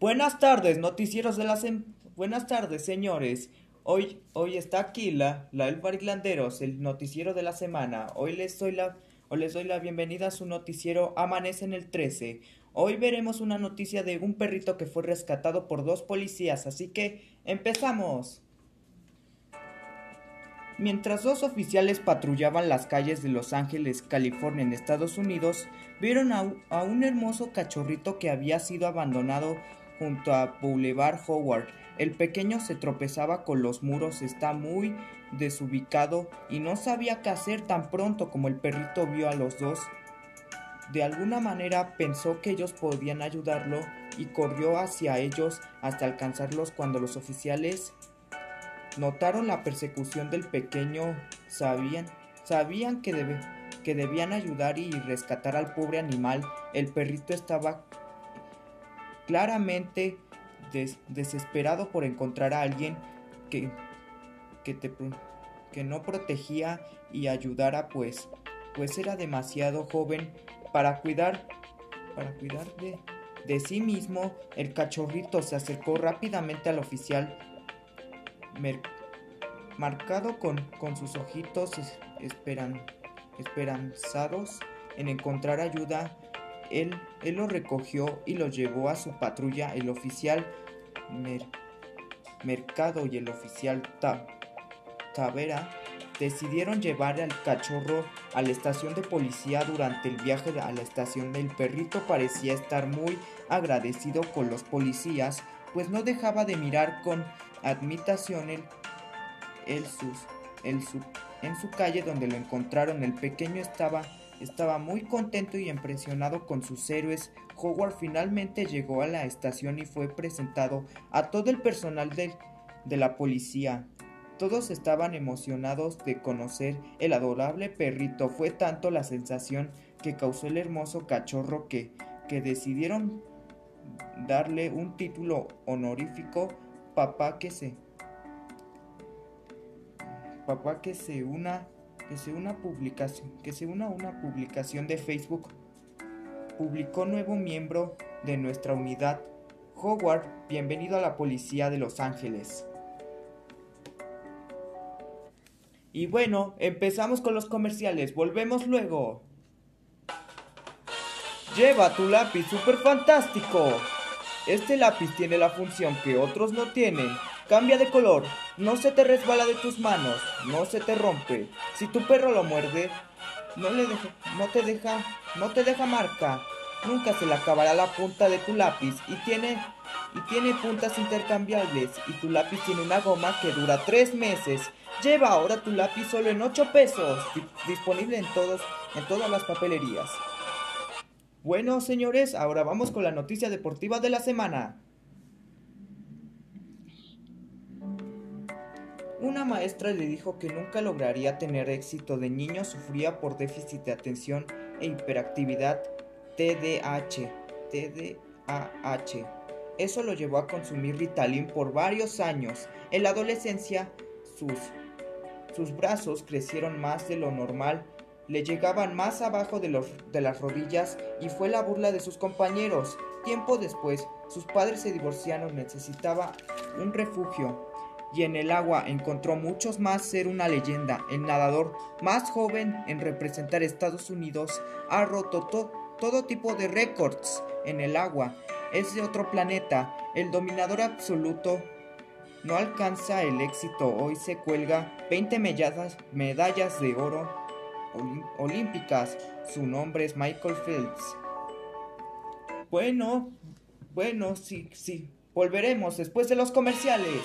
Buenas tardes, noticieros de la sem- Buenas tardes, señores. Hoy, hoy está aquí la, la Irlanderos, el noticiero de la semana. Hoy les doy la, hoy les doy la bienvenida a su noticiero Amanece en el 13. Hoy veremos una noticia de un perrito que fue rescatado por dos policías, así que empezamos. Mientras dos oficiales patrullaban las calles de Los Ángeles, California, en Estados Unidos, vieron a, a un hermoso cachorrito que había sido abandonado junto a Boulevard Howard. El pequeño se tropezaba con los muros, está muy desubicado y no sabía qué hacer tan pronto como el perrito vio a los dos. De alguna manera pensó que ellos podían ayudarlo y corrió hacia ellos hasta alcanzarlos cuando los oficiales notaron la persecución del pequeño, sabían, sabían que, debe- que debían ayudar y rescatar al pobre animal. El perrito estaba claramente des- desesperado por encontrar a alguien que, que, no protegía y ayudara, pues, pues era demasiado joven para cuidar, para cuidar de, de sí mismo. El cachorrito se acercó rápidamente al oficial marcado con, con sus ojitos es- esperan, esperanzados en encontrar ayuda. Él, él lo recogió y lo llevó a su patrulla. El oficial Mer- Mercado y el oficial Ta- Tavera decidieron llevar al cachorro a la estación de policía durante el viaje a la estación. El perrito parecía estar muy agradecido con los policías, pues no dejaba de mirar con admiración el, el sus, el su- en su calle donde lo encontraron. El pequeño estaba, estaba muy contento y impresionado con sus héroes. Howard finalmente llegó a la estación y fue presentado a todo el personal del- de la policía. Todos estaban emocionados de conocer el adorable perrito. Fue tanto la sensación que causó el hermoso cachorro que, que decidieron darle un título honorífico, papá que se papá que se una que se una publicación que una publicación de Facebook publicó nuevo miembro de nuestra unidad Howard. Bienvenido a la policía de Los Ángeles. Y bueno empezamos con los comerciales. Volvemos luego. Lleva tu lápiz super fantástico. Este lápiz tiene la función que otros no tienen. Cambia de color, no se te resbala de tus manos, no se te rompe. Si tu perro lo muerde, no le no te deja, no te deja marca. Nunca se le acabará la punta de tu lápiz y tiene y tiene puntas intercambiables y tu lápiz tiene una goma que dura tres meses. Lleva ahora tu lápiz solo en 8 pesos, di- disponible en todos en todas las papelerías. Bueno, señores, ahora vamos con la noticia deportiva de la semana. Una maestra le dijo que nunca lograría tener éxito de niño sufría por déficit de atención e hiperactividad TDAH. TDAH. Eso lo llevó a consumir Ritalin por varios años. En la adolescencia, sus, sus brazos crecieron más de lo normal le llegaban más abajo de, los, de las rodillas y fue la burla de sus compañeros. Tiempo después, sus padres se divorciaron, necesitaba un refugio y en el agua encontró muchos más ser una leyenda. El nadador más joven en representar Estados Unidos ha roto to- todo tipo de récords en el agua. Es de otro planeta. El dominador absoluto no alcanza el éxito. Hoy se cuelga 20 medallas, medallas de oro olímpicas. Su nombre es Michael Phelps. Bueno, bueno, sí, sí. Volveremos después de los comerciales.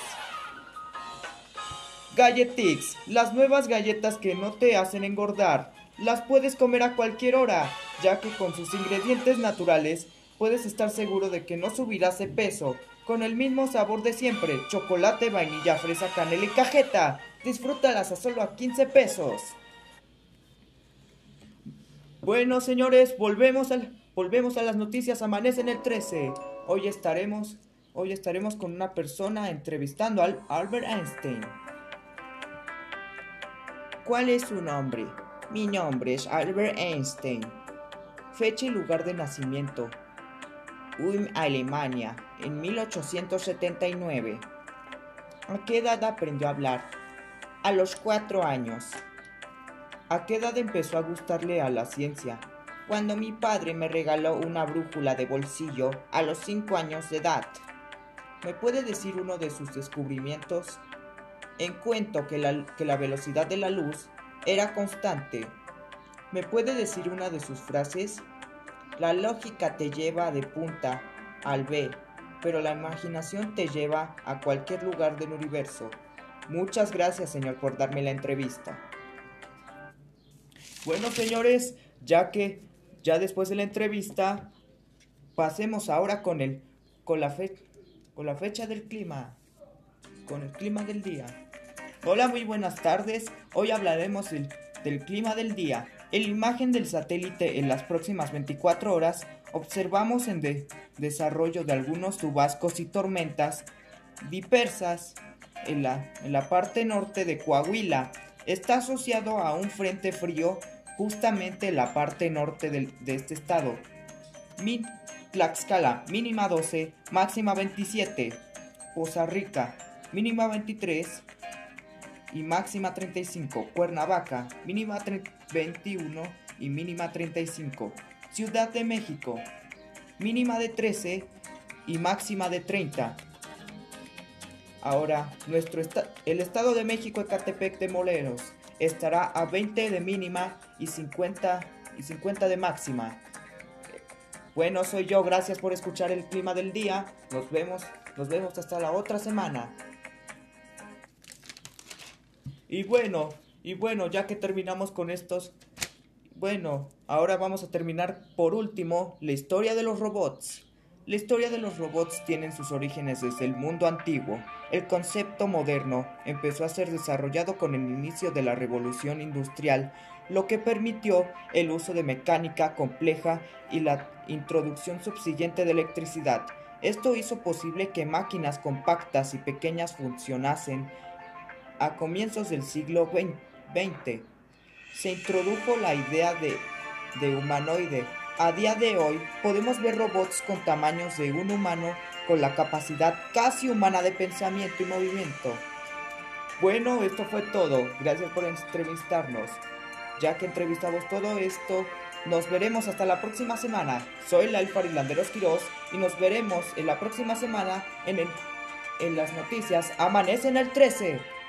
Galletix, las nuevas galletas que no te hacen engordar. Las puedes comer a cualquier hora, ya que con sus ingredientes naturales puedes estar seguro de que no subirás de peso. Con el mismo sabor de siempre, chocolate, vainilla, fresa, canela y cajeta. Disfrútalas a solo a 15 pesos. Bueno, señores, volvemos al, volvemos a las noticias. Amanece en el 13. Hoy estaremos, hoy estaremos con una persona entrevistando al Albert Einstein. ¿Cuál es su nombre? Mi nombre es Albert Einstein. Fecha y lugar de nacimiento. Ulm, Alemania, en 1879. ¿A qué edad aprendió a hablar? A los cuatro años. ¿A qué edad empezó a gustarle a la ciencia? Cuando mi padre me regaló una brújula de bolsillo a los cinco años de edad. ¿Me puede decir uno de sus descubrimientos? Encuentro que la, que la velocidad de la luz era constante. ¿Me puede decir una de sus frases? La lógica te lleva de punta al B, pero la imaginación te lleva a cualquier lugar del universo. Muchas gracias, señor, por darme la entrevista. Bueno, señores, ya que ya después de la entrevista, pasemos ahora con el con la fe, con la fecha del clima, con el clima del día. Hola, muy buenas tardes. Hoy hablaremos del, clima del día. En la imagen del satélite en las próximas 24 horas observamos en de desarrollo de algunos subascos y tormentas dispersas en la, parte norte de Coahuila. Está asociado a un frente frío justamente en la parte norte de este estado. Min Tlaxcala, mínima 12, máxima 27. Poza Rica, mínima 23 y máxima 35. Cuernavaca, mínima 21 y mínima 35. Ciudad de México, mínima de 13 y máxima de 30. Ahora, nuestro el Estado de México, Ecatepec de Moleros, estará a 20 de mínima y 50, y 50 de máxima. Bueno, soy yo, gracias por escuchar el clima del día. Nos vemos, nos vemos hasta la otra semana. Y bueno, y bueno, ya que terminamos con estos, bueno, ahora vamos a terminar por último la historia de los robots. La historia de los robots tiene sus orígenes desde el mundo antiguo. El concepto moderno empezó a ser desarrollado con el inicio de la revolución industrial, lo que permitió el uso de mecánica compleja y la introducción subsiguiente de electricidad. Esto hizo posible que máquinas compactas y pequeñas funcionasen a comienzos del siglo XX. Se introdujo la idea de, de humanoide. A día de hoy podemos ver robots con tamaños de un humano con la capacidad casi humana de pensamiento y movimiento. Bueno, esto fue todo. Gracias por entrevistarnos. Ya que entrevistamos todo esto, nos veremos hasta la próxima semana. Soy la Alfa Landeros Quiroz y nos veremos en la próxima semana en, el, en las noticias Amanece en el 13.